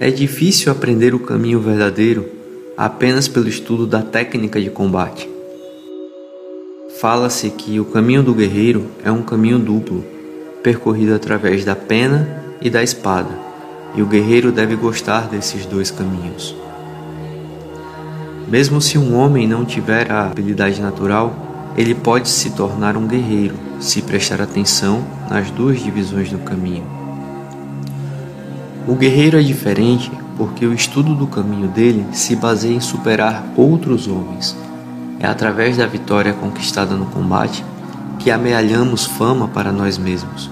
É difícil aprender o caminho verdadeiro apenas pelo estudo da técnica de combate. Fala-se que o caminho do guerreiro é um caminho duplo, percorrido através da pena e da espada, e o guerreiro deve gostar desses dois caminhos. Mesmo se um homem não tiver a habilidade natural, ele pode se tornar um guerreiro se prestar atenção nas duas divisões do caminho. O guerreiro é diferente porque o estudo do caminho dele se baseia em superar outros homens. É através da vitória conquistada no combate que amealhamos fama para nós mesmos.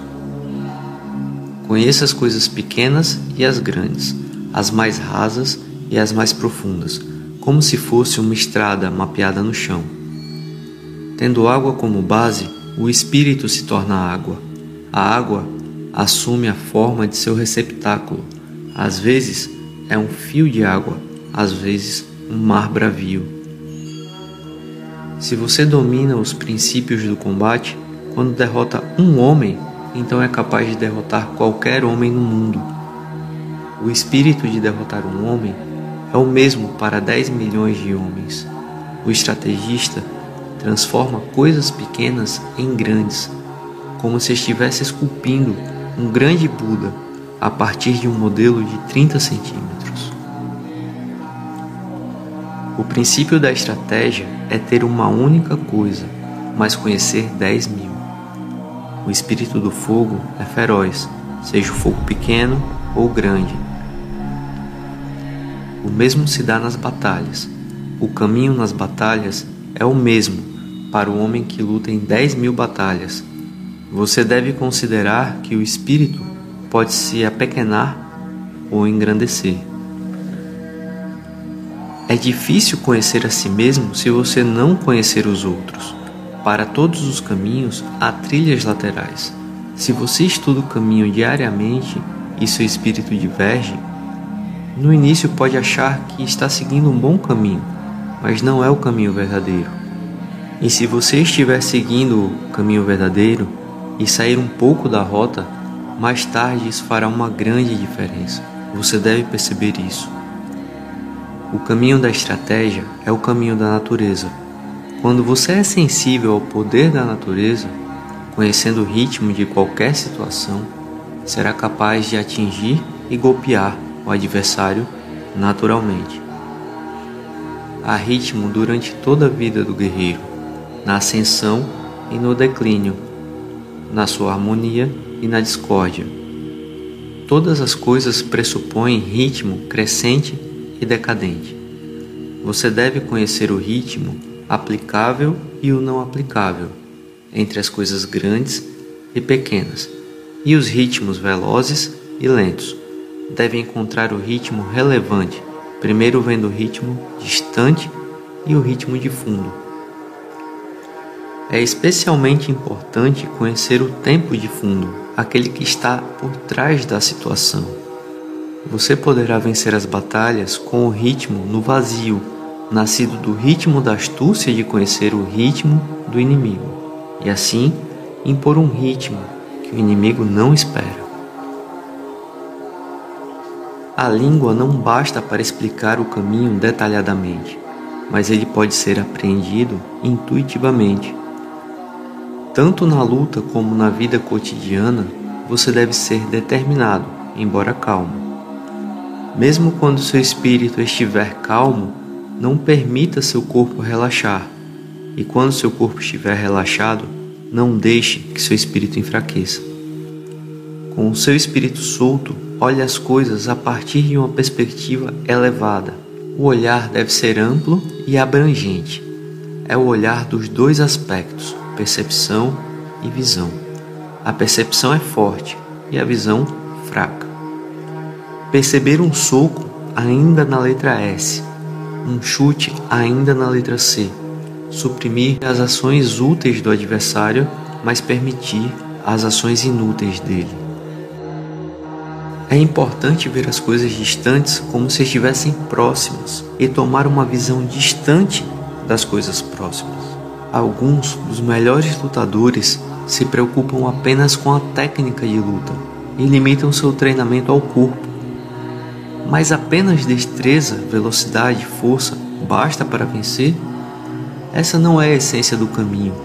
Conheça as coisas pequenas e as grandes, as mais rasas e as mais profundas, como se fosse uma estrada mapeada no chão. Tendo água como base, o espírito se torna água. A água assume a forma de seu receptáculo. Às vezes é um fio de água, às vezes um mar bravio. Se você domina os princípios do combate, quando derrota um homem, então é capaz de derrotar qualquer homem no mundo. O espírito de derrotar um homem é o mesmo para 10 milhões de homens. O estrategista transforma coisas pequenas em grandes, como se estivesse esculpindo um grande Buda a partir de um modelo de 30 centímetros. O princípio da estratégia é ter uma única coisa, mas conhecer 10 mil. O espírito do fogo é feroz, seja o fogo pequeno ou grande. O mesmo se dá nas batalhas. O caminho nas batalhas é o mesmo para o homem que luta em 10 mil batalhas você deve considerar que o espírito pode se apequenar ou engrandecer. É difícil conhecer a si mesmo se você não conhecer os outros. Para todos os caminhos há trilhas laterais. Se você estuda o caminho diariamente e seu espírito diverge, no início pode achar que está seguindo um bom caminho, mas não é o caminho verdadeiro. E se você estiver seguindo o caminho verdadeiro, e sair um pouco da rota, mais tarde isso fará uma grande diferença. Você deve perceber isso. O caminho da estratégia é o caminho da natureza. Quando você é sensível ao poder da natureza, conhecendo o ritmo de qualquer situação, será capaz de atingir e golpear o adversário naturalmente. Há ritmo durante toda a vida do guerreiro, na ascensão e no declínio na sua harmonia e na discórdia. Todas as coisas pressupõem ritmo crescente e decadente. Você deve conhecer o ritmo aplicável e o não aplicável entre as coisas grandes e pequenas, e os ritmos velozes e lentos. Deve encontrar o ritmo relevante, primeiro vendo o ritmo distante e o ritmo de fundo. É especialmente importante conhecer o tempo de fundo, aquele que está por trás da situação. Você poderá vencer as batalhas com o ritmo no vazio, nascido do ritmo da astúcia de conhecer o ritmo do inimigo, e assim impor um ritmo que o inimigo não espera. A língua não basta para explicar o caminho detalhadamente, mas ele pode ser apreendido intuitivamente tanto na luta como na vida cotidiana, você deve ser determinado, embora calmo. Mesmo quando seu espírito estiver calmo, não permita seu corpo relaxar, e quando seu corpo estiver relaxado, não deixe que seu espírito enfraqueça. Com o seu espírito solto, olhe as coisas a partir de uma perspectiva elevada. O olhar deve ser amplo e abrangente. É o olhar dos dois aspectos, percepção e visão. A percepção é forte e a visão fraca. Perceber um soco ainda na letra S, um chute ainda na letra C. Suprimir as ações úteis do adversário, mas permitir as ações inúteis dele. É importante ver as coisas distantes como se estivessem próximas e tomar uma visão distante das coisas próximas. Alguns dos melhores lutadores se preocupam apenas com a técnica de luta e limitam seu treinamento ao corpo. Mas apenas destreza, velocidade, força basta para vencer? Essa não é a essência do caminho.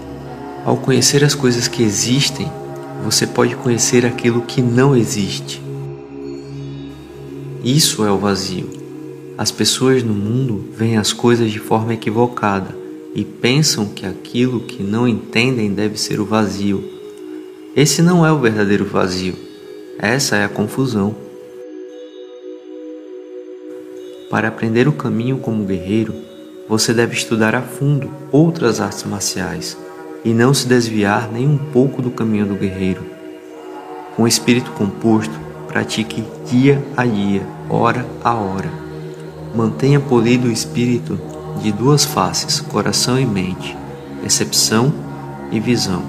Ao conhecer as coisas que existem, você pode conhecer aquilo que não existe. Isso é o vazio. As pessoas no mundo veem as coisas de forma equivocada e pensam que aquilo que não entendem deve ser o vazio. Esse não é o verdadeiro vazio. Essa é a confusão. Para aprender o caminho como guerreiro, você deve estudar a fundo outras artes marciais e não se desviar nem um pouco do caminho do guerreiro. Com espírito composto, pratique dia a dia, hora a hora. Mantenha polido o espírito de duas faces, coração e mente, percepção e visão.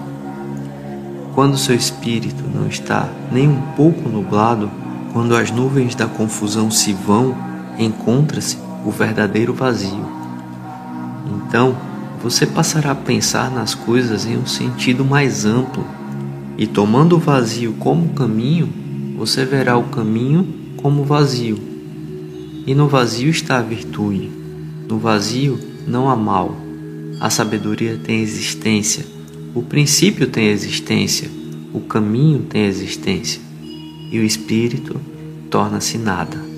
Quando seu espírito não está nem um pouco nublado, quando as nuvens da confusão se vão, encontra-se o verdadeiro vazio. Então, você passará a pensar nas coisas em um sentido mais amplo, e tomando o vazio como caminho, você verá o caminho como vazio. E no vazio está a virtude. No vazio não há mal. A sabedoria tem existência. O princípio tem existência. O caminho tem existência. E o espírito torna-se nada.